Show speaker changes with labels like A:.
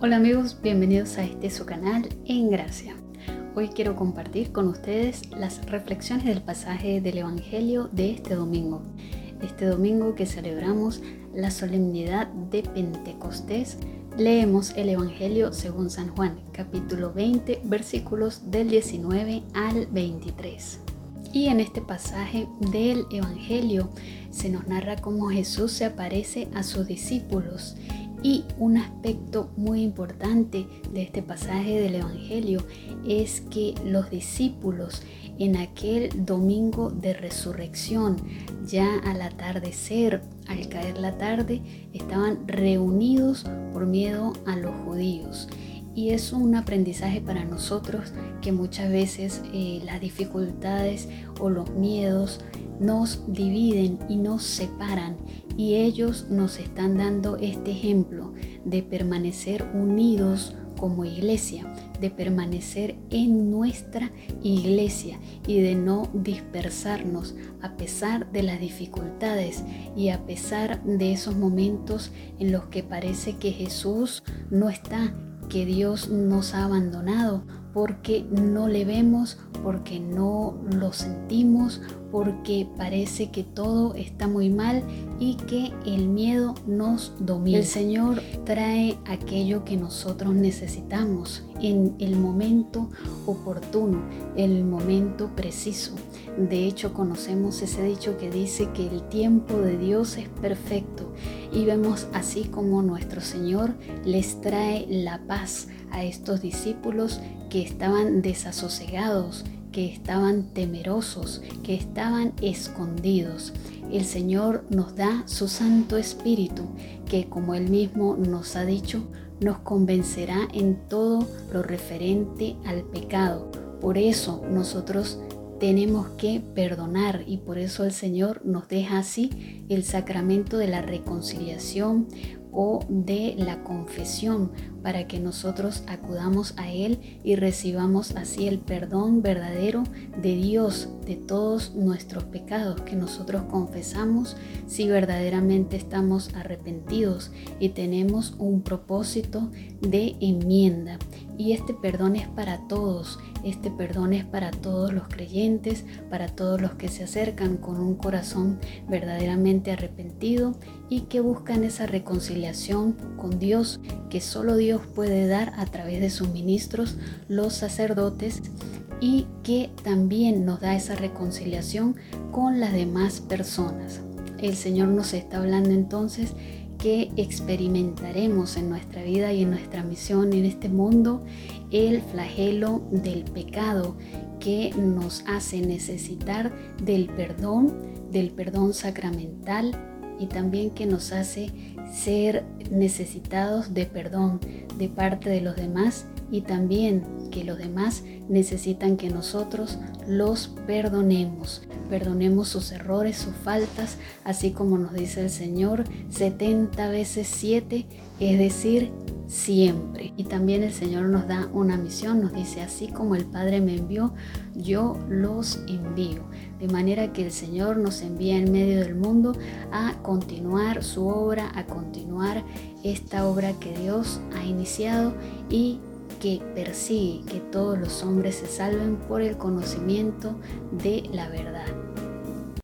A: Hola amigos, bienvenidos a este su canal En Gracia. Hoy quiero compartir con ustedes las reflexiones del pasaje del Evangelio de este domingo. Este domingo que celebramos la solemnidad de Pentecostés, leemos el Evangelio según San Juan, capítulo 20, versículos del 19 al 23. Y en este pasaje del Evangelio se nos narra cómo Jesús se aparece a sus discípulos y un aspecto muy importante de este pasaje del Evangelio es que los discípulos en aquel domingo de resurrección, ya al atardecer, al caer la tarde, estaban reunidos por miedo a los judíos. Y es un aprendizaje para nosotros que muchas veces eh, las dificultades o los miedos nos dividen y nos separan y ellos nos están dando este ejemplo de permanecer unidos como iglesia, de permanecer en nuestra iglesia y de no dispersarnos a pesar de las dificultades y a pesar de esos momentos en los que parece que Jesús no está, que Dios nos ha abandonado porque no le vemos, porque no lo sentimos, porque parece que todo está muy mal y que el miedo nos domina. El Señor trae aquello que nosotros necesitamos en el momento oportuno, el momento preciso. De hecho, conocemos ese dicho que dice que el tiempo de Dios es perfecto y vemos así como nuestro Señor les trae la paz a estos discípulos que estaban desasosegados, que estaban temerosos, que estaban escondidos. El Señor nos da su Santo Espíritu, que como Él mismo nos ha dicho, nos convencerá en todo lo referente al pecado. Por eso nosotros tenemos que perdonar y por eso el Señor nos deja así el sacramento de la reconciliación o de la confesión para que nosotros acudamos a Él y recibamos así el perdón verdadero de Dios de todos nuestros pecados que nosotros confesamos si verdaderamente estamos arrepentidos y tenemos un propósito de enmienda. Y este perdón es para todos, este perdón es para todos los creyentes, para todos los que se acercan con un corazón verdaderamente arrepentido y que buscan esa reconciliación con Dios que solo Dios puede dar a través de sus ministros, los sacerdotes, y que también nos da esa reconciliación con las demás personas. El Señor nos está hablando entonces que experimentaremos en nuestra vida y en nuestra misión en este mundo el flagelo del pecado que nos hace necesitar del perdón, del perdón sacramental y también que nos hace ser necesitados de perdón de parte de los demás y también que los demás necesitan que nosotros los perdonemos. Perdonemos sus errores, sus faltas, así como nos dice el Señor, 70 veces 7, es decir, siempre. Y también el Señor nos da una misión, nos dice, así como el Padre me envió, yo los envío. De manera que el Señor nos envía en medio del mundo a continuar su obra, a continuar esta obra que Dios ha iniciado y que persigue que todos los hombres se salven por el conocimiento de la verdad.